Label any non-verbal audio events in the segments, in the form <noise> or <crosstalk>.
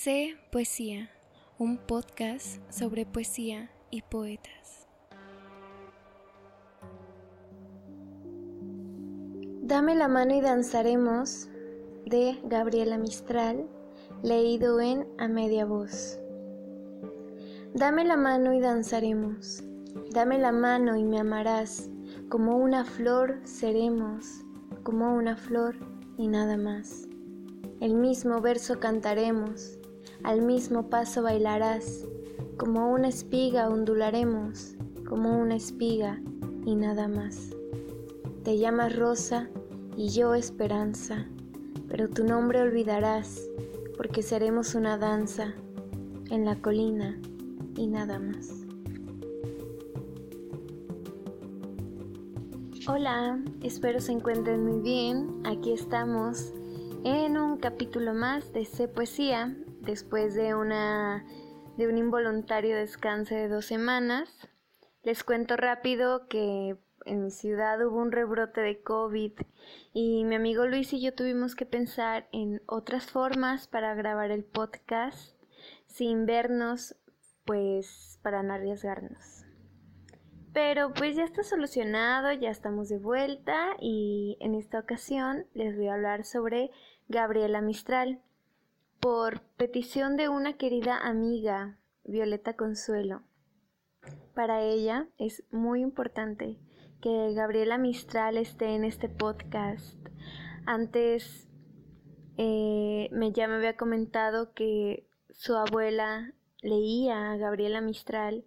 Sé Poesía, un podcast sobre poesía y poetas. Dame la mano y danzaremos de Gabriela Mistral, leído en A Media Voz. Dame la mano y danzaremos, dame la mano y me amarás, como una flor seremos, como una flor y nada más. El mismo verso cantaremos, al mismo paso bailarás, como una espiga ondularemos, como una espiga y nada más. Te llamas Rosa y yo Esperanza, pero tu nombre olvidarás, porque seremos una danza en la colina y nada más. Hola, espero se encuentren muy bien. Aquí estamos en un capítulo más de C Poesía, después de una de un involuntario descanso de dos semanas. Les cuento rápido que en mi ciudad hubo un rebrote de COVID y mi amigo Luis y yo tuvimos que pensar en otras formas para grabar el podcast sin vernos, pues para no arriesgarnos. Pero pues ya está solucionado, ya estamos de vuelta y en esta ocasión les voy a hablar sobre Gabriela Mistral por petición de una querida amiga, Violeta Consuelo. Para ella es muy importante que Gabriela Mistral esté en este podcast. Antes eh, me, ya me había comentado que su abuela leía a Gabriela Mistral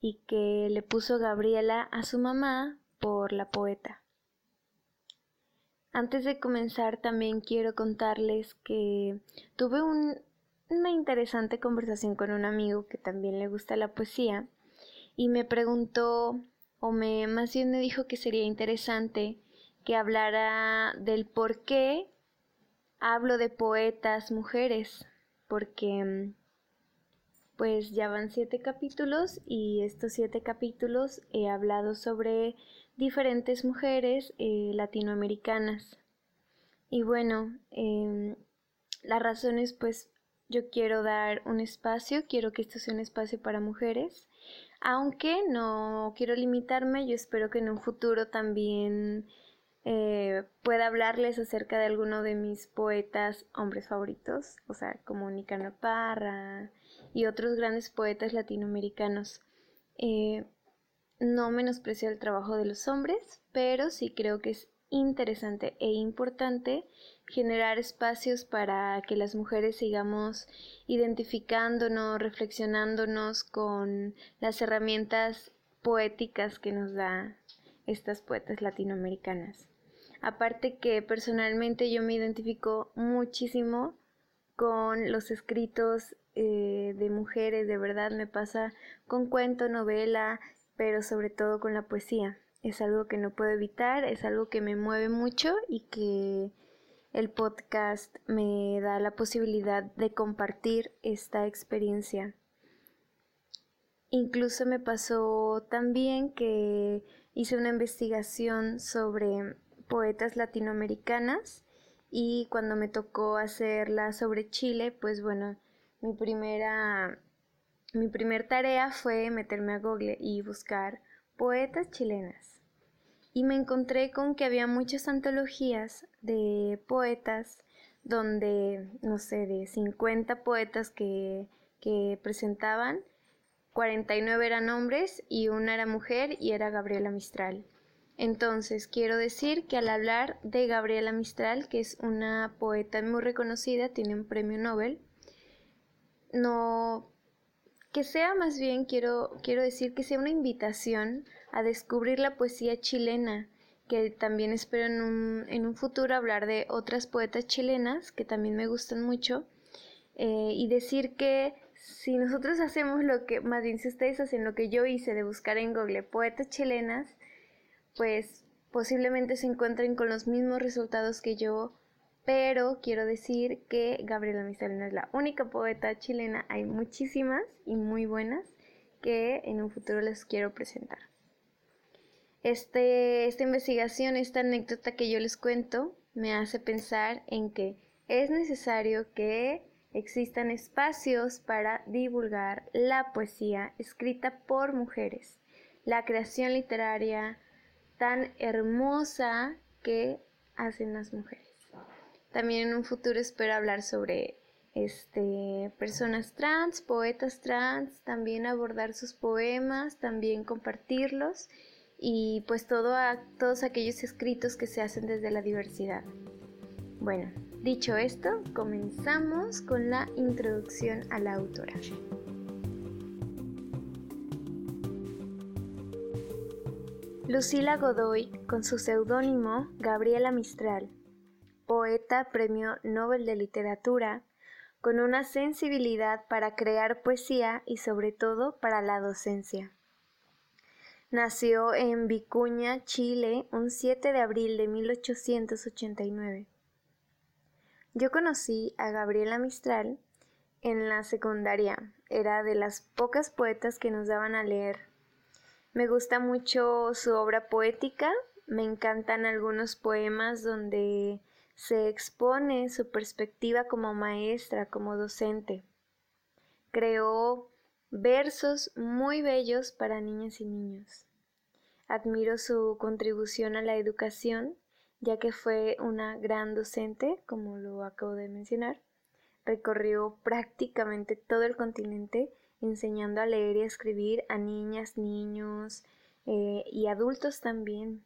y que le puso Gabriela a su mamá por la poeta. Antes de comenzar también quiero contarles que tuve una interesante conversación con un amigo que también le gusta la poesía y me preguntó o me más bien me dijo que sería interesante que hablara del por qué hablo de poetas mujeres porque pues ya van siete capítulos y estos siete capítulos he hablado sobre diferentes mujeres eh, latinoamericanas. Y bueno, eh, la razón es pues yo quiero dar un espacio, quiero que esto sea un espacio para mujeres, aunque no quiero limitarme, yo espero que en un futuro también eh, pueda hablarles acerca de alguno de mis poetas hombres favoritos, o sea, como Nicanor Parra y otros grandes poetas latinoamericanos. Eh, no menosprecio el trabajo de los hombres, pero sí creo que es interesante e importante generar espacios para que las mujeres sigamos identificándonos, reflexionándonos con las herramientas poéticas que nos da estas poetas latinoamericanas. Aparte que personalmente yo me identifico muchísimo con los escritos eh, de mujeres, de verdad me pasa con cuento, novela, pero sobre todo con la poesía. Es algo que no puedo evitar, es algo que me mueve mucho y que el podcast me da la posibilidad de compartir esta experiencia. Incluso me pasó también que hice una investigación sobre poetas latinoamericanas y cuando me tocó hacerla sobre Chile, pues bueno, mi primera mi primer tarea fue meterme a Google y buscar poetas chilenas y me encontré con que había muchas antologías de poetas donde, no sé, de 50 poetas que, que presentaban, 49 eran hombres y una era mujer y era Gabriela Mistral. Entonces, quiero decir que al hablar de Gabriela Mistral, que es una poeta muy reconocida, tiene un premio Nobel, no que sea más bien quiero quiero decir que sea una invitación a descubrir la poesía chilena, que también espero en un, en un futuro hablar de otras poetas chilenas que también me gustan mucho, eh, y decir que si nosotros hacemos lo que, más bien si ustedes hacen lo que yo hice de buscar en Google poetas chilenas, pues posiblemente se encuentren con los mismos resultados que yo, pero quiero decir que Gabriela Mistral es la única poeta chilena, hay muchísimas y muy buenas que en un futuro les quiero presentar. Este, esta investigación, esta anécdota que yo les cuento, me hace pensar en que es necesario que existan espacios para divulgar la poesía escrita por mujeres, la creación literaria tan hermosa que hacen las mujeres. También en un futuro espero hablar sobre este, personas trans, poetas trans, también abordar sus poemas, también compartirlos y pues todo a, todos aquellos escritos que se hacen desde la diversidad. Bueno, dicho esto, comenzamos con la introducción a la autora. Lucila Godoy, con su seudónimo Gabriela Mistral, poeta Premio Nobel de Literatura, con una sensibilidad para crear poesía y sobre todo para la docencia. Nació en Vicuña, Chile, un 7 de abril de 1889. Yo conocí a Gabriela Mistral en la secundaria. Era de las pocas poetas que nos daban a leer. Me gusta mucho su obra poética. Me encantan algunos poemas donde se expone su perspectiva como maestra, como docente. Creó versos muy bellos para niñas y niños. Admiro su contribución a la educación, ya que fue una gran docente, como lo acabo de mencionar. Recorrió prácticamente todo el continente enseñando a leer y a escribir a niñas, niños eh, y adultos también.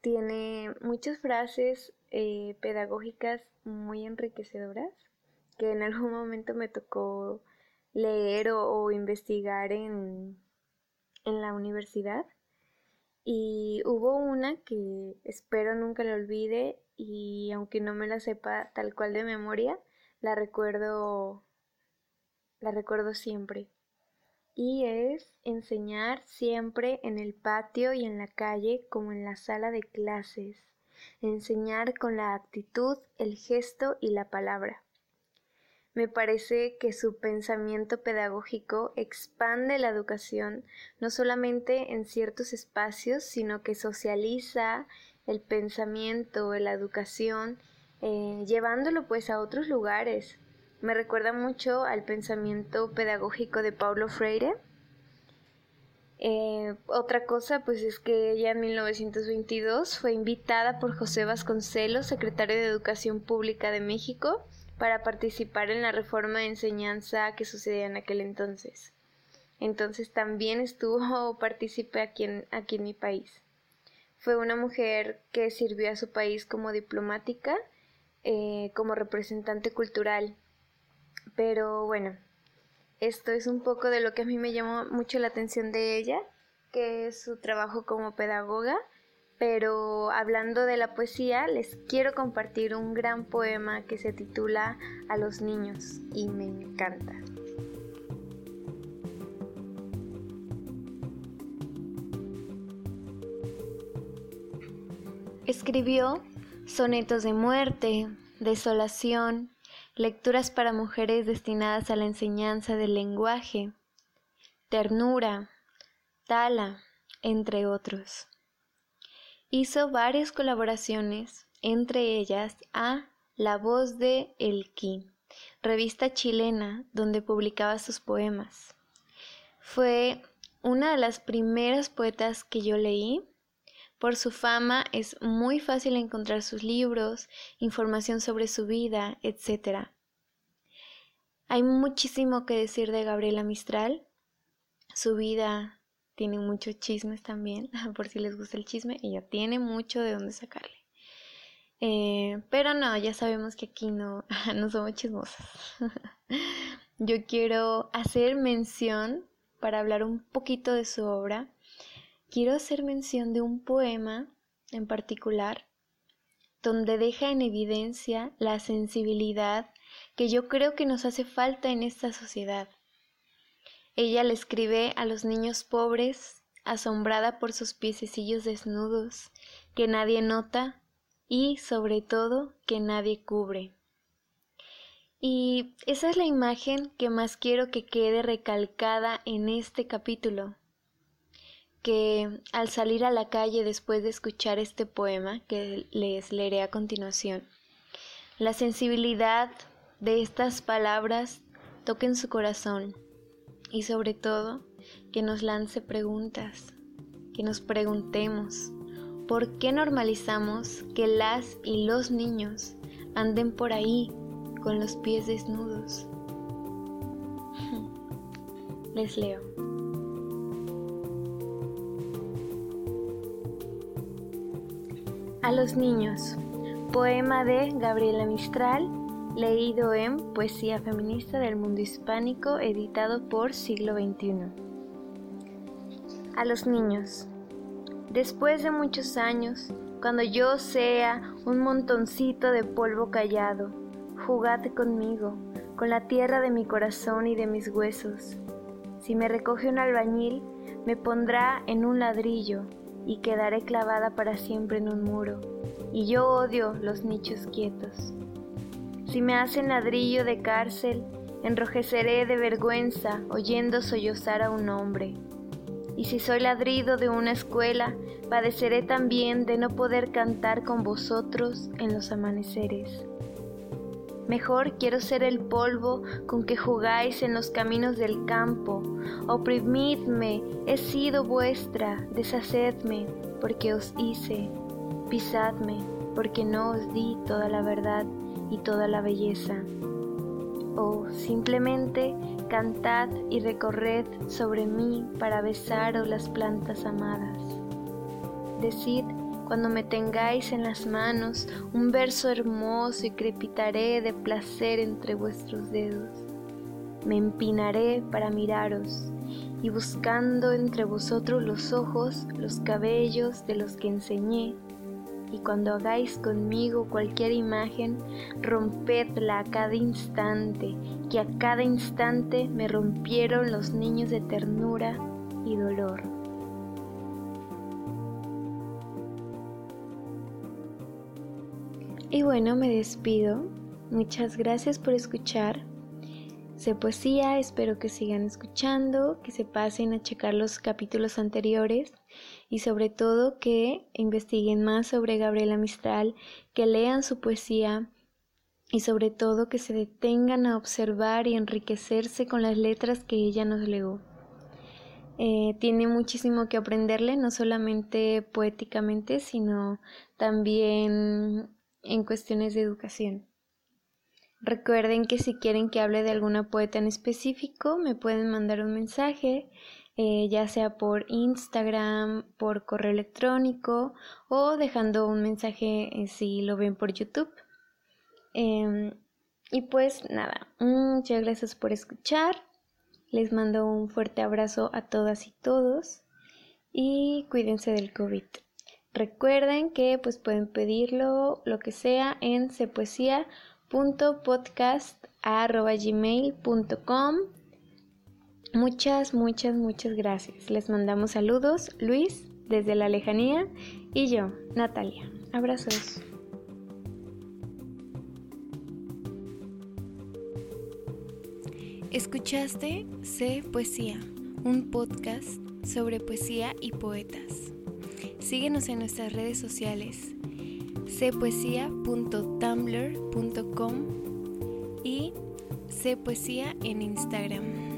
Tiene muchas frases eh, pedagógicas muy enriquecedoras que en algún momento me tocó leer o, investigar en, en la universidad. Y hubo una que espero nunca la olvide y aunque no me la sepa tal cual de memoria, la recuerdo la recuerdo siempre. Y es enseñar siempre en el patio y en la calle como en la sala de clases enseñar con la actitud, el gesto y la palabra. Me parece que su pensamiento pedagógico expande la educación no solamente en ciertos espacios, sino que socializa el pensamiento, la educación, eh, llevándolo pues a otros lugares. Me recuerda mucho al pensamiento pedagógico de Paulo Freire, eh, otra cosa, pues es que ella en 1922 fue invitada por José Vasconcelos, secretario de Educación Pública de México, para participar en la reforma de enseñanza que sucedía en aquel entonces. Entonces también estuvo <laughs> partícipe aquí en, aquí en mi país. Fue una mujer que sirvió a su país como diplomática, eh, como representante cultural. Pero bueno, esto es un poco de lo que a mí me llamó mucho la atención de ella, que es su trabajo como pedagoga. Pero hablando de la poesía, les quiero compartir un gran poema que se titula A los niños y me encanta. Escribió sonetos de muerte, desolación, lecturas para mujeres destinadas a la enseñanza del lenguaje, ternura, tala, entre otros. Hizo varias colaboraciones, entre ellas a La voz de Elqui, revista chilena donde publicaba sus poemas. Fue una de las primeras poetas que yo leí. Por su fama es muy fácil encontrar sus libros, información sobre su vida, etc. Hay muchísimo que decir de Gabriela Mistral. Su vida tiene muchos chismes también, <laughs> por si les gusta el chisme, ella tiene mucho de dónde sacarle. Eh, pero no, ya sabemos que aquí no, <laughs> no somos chismosas. <laughs> Yo quiero hacer mención, para hablar un poquito de su obra, quiero hacer mención de un poema en particular, donde deja en evidencia la sensibilidad que yo creo que nos hace falta en esta sociedad. Ella le escribe a los niños pobres, asombrada por sus piececillos desnudos, que nadie nota y, sobre todo, que nadie cubre. Y esa es la imagen que más quiero que quede recalcada en este capítulo, que al salir a la calle después de escuchar este poema que les leeré a continuación, la sensibilidad de estas palabras toquen su corazón y sobre todo que nos lance preguntas, que nos preguntemos por qué normalizamos que las y los niños anden por ahí con los pies desnudos. <laughs> Les leo. A los niños. Poema de Gabriela Mistral, leído en Poesía Feminista del Mundo Hispánico, editado por Siglo XXI. A los niños. Después de muchos años, cuando yo sea un montoncito de polvo callado, jugad conmigo, con la tierra de mi corazón y de mis huesos. Si me recoge un albañil, me pondrá en un ladrillo y quedaré clavada para siempre en un muro, y yo odio los nichos quietos. Si me hacen ladrillo de cárcel, enrojeceré de vergüenza oyendo sollozar a un hombre. Y si soy ladrido de una escuela, padeceré también de no poder cantar con vosotros en los amaneceres. Mejor quiero ser el polvo con que jugáis en los caminos del campo. Oprimidme, he sido vuestra, deshacedme, porque os hice. Pisadme, porque no os di toda la verdad y toda la belleza. O simplemente cantad y recorred sobre mí para besaros las plantas amadas. Decid cuando me tengáis en las manos un verso hermoso y crepitaré de placer entre vuestros dedos. Me empinaré para miraros y buscando entre vosotros los ojos, los cabellos de los que enseñé. Y cuando hagáis conmigo cualquier imagen, rompedla a cada instante, que a cada instante me rompieron los niños de ternura y dolor. Y bueno, me despido. Muchas gracias por escuchar. Sé poesía, espero que sigan escuchando, que se pasen a checar los capítulos anteriores y sobre todo que investiguen más sobre Gabriela Mistral, que lean su poesía y sobre todo que se detengan a observar y enriquecerse con las letras que ella nos legó. Eh, tiene muchísimo que aprenderle, no solamente poéticamente, sino también en cuestiones de educación. Recuerden que si quieren que hable de alguna poeta en específico, me pueden mandar un mensaje, eh, ya sea por Instagram, por correo electrónico o dejando un mensaje eh, si lo ven por YouTube. Em, y pues nada, muchas gracias por escuchar. Les mando un fuerte abrazo a todas y todos y cuídense del COVID. Recuerden que pues pueden pedirlo lo que sea en cepoesia.podcast.gmail.com Muchas, muchas, muchas gracias. Les mandamos saludos, Luis, desde la lejanía, y yo, Natalia. Abrazos. Escuchaste C Poesía, un podcast sobre poesía y poetas. Síguenos en nuestras redes sociales cpoesia.tumblr.com y cpoesia en Instagram.